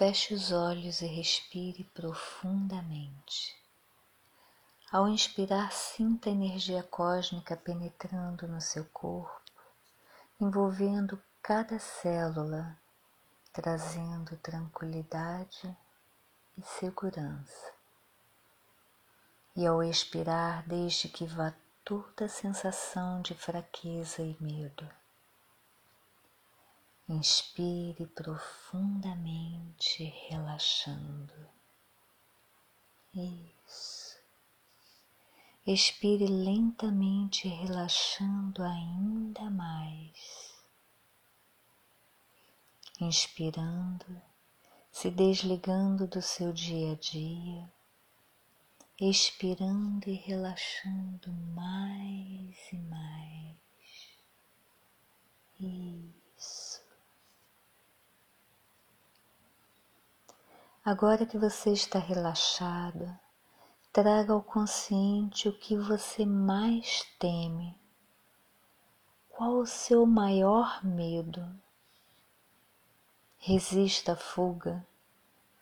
Feche os olhos e respire profundamente. Ao inspirar, sinta a energia cósmica penetrando no seu corpo, envolvendo cada célula, trazendo tranquilidade e segurança. E ao expirar, deixe que vá toda a sensação de fraqueza e medo. Inspire profundamente, relaxando. Isso. Expire lentamente, relaxando ainda mais. Inspirando, se desligando do seu dia a dia, expirando e relaxando mais e mais. Isso. Agora que você está relaxado, traga ao consciente o que você mais teme. Qual o seu maior medo? Resista à fuga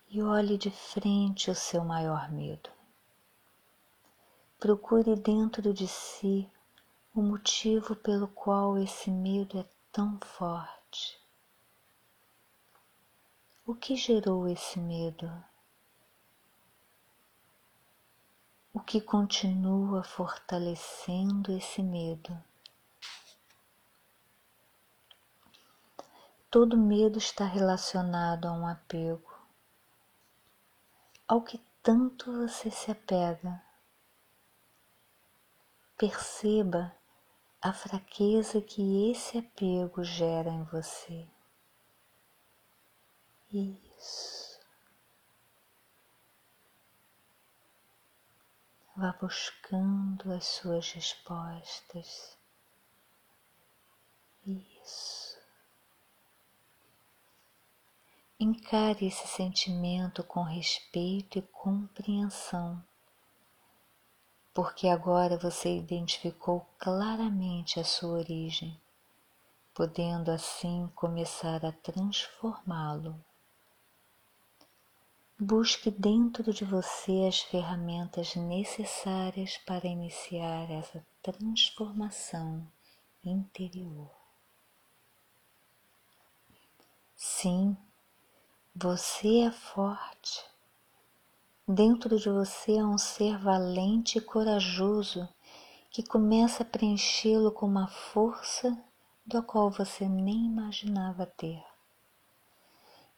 e olhe de frente o seu maior medo. Procure dentro de si o motivo pelo qual esse medo é tão forte. O que gerou esse medo? O que continua fortalecendo esse medo? Todo medo está relacionado a um apego, ao que tanto você se apega. Perceba a fraqueza que esse apego gera em você. Isso. Vá buscando as suas respostas. Isso. Encare esse sentimento com respeito e compreensão, porque agora você identificou claramente a sua origem, podendo assim começar a transformá-lo Busque dentro de você as ferramentas necessárias para iniciar essa transformação interior. Sim, você é forte. Dentro de você há um ser valente e corajoso que começa a preenchê-lo com uma força da qual você nem imaginava ter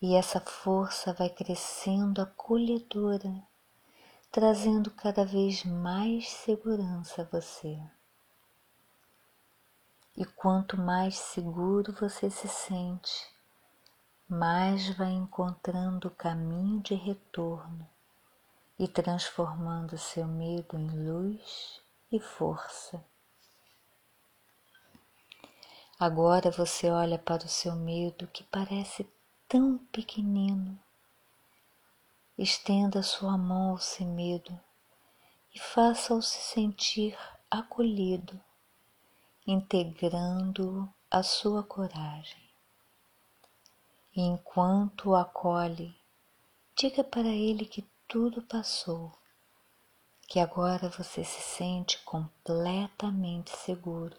e essa força vai crescendo acolhedora, trazendo cada vez mais segurança a você. E quanto mais seguro você se sente, mais vai encontrando o caminho de retorno e transformando seu medo em luz e força. Agora você olha para o seu medo que parece tão pequenino. Estenda sua mão ao sem medo e faça-o se sentir acolhido, integrando-o à sua coragem. E enquanto o acolhe, diga para ele que tudo passou, que agora você se sente completamente seguro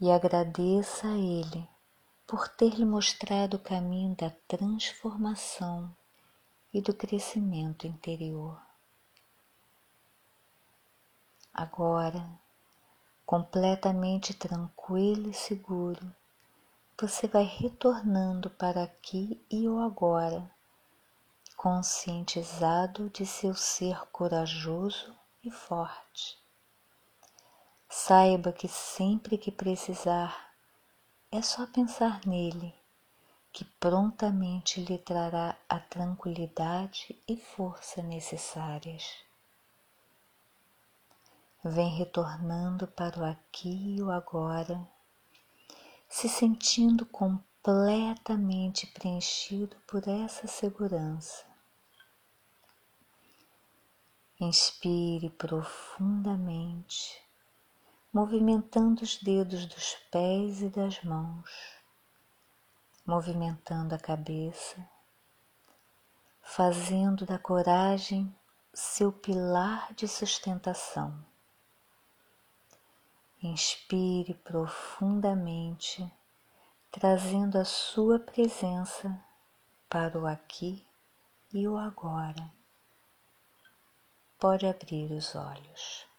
e agradeça a ele por ter lhe mostrado o caminho da transformação e do crescimento interior. Agora, completamente tranquilo e seguro, você vai retornando para aqui e o agora, conscientizado de seu ser corajoso e forte. Saiba que sempre que precisar, é só pensar nele, que prontamente lhe trará a tranquilidade e força necessárias. Vem retornando para o aqui e o agora, se sentindo completamente preenchido por essa segurança. Inspire profundamente movimentando os dedos dos pés e das mãos, movimentando a cabeça fazendo da coragem seu pilar de sustentação. Inspire profundamente, trazendo a sua presença para o aqui e o agora. Pode abrir os olhos.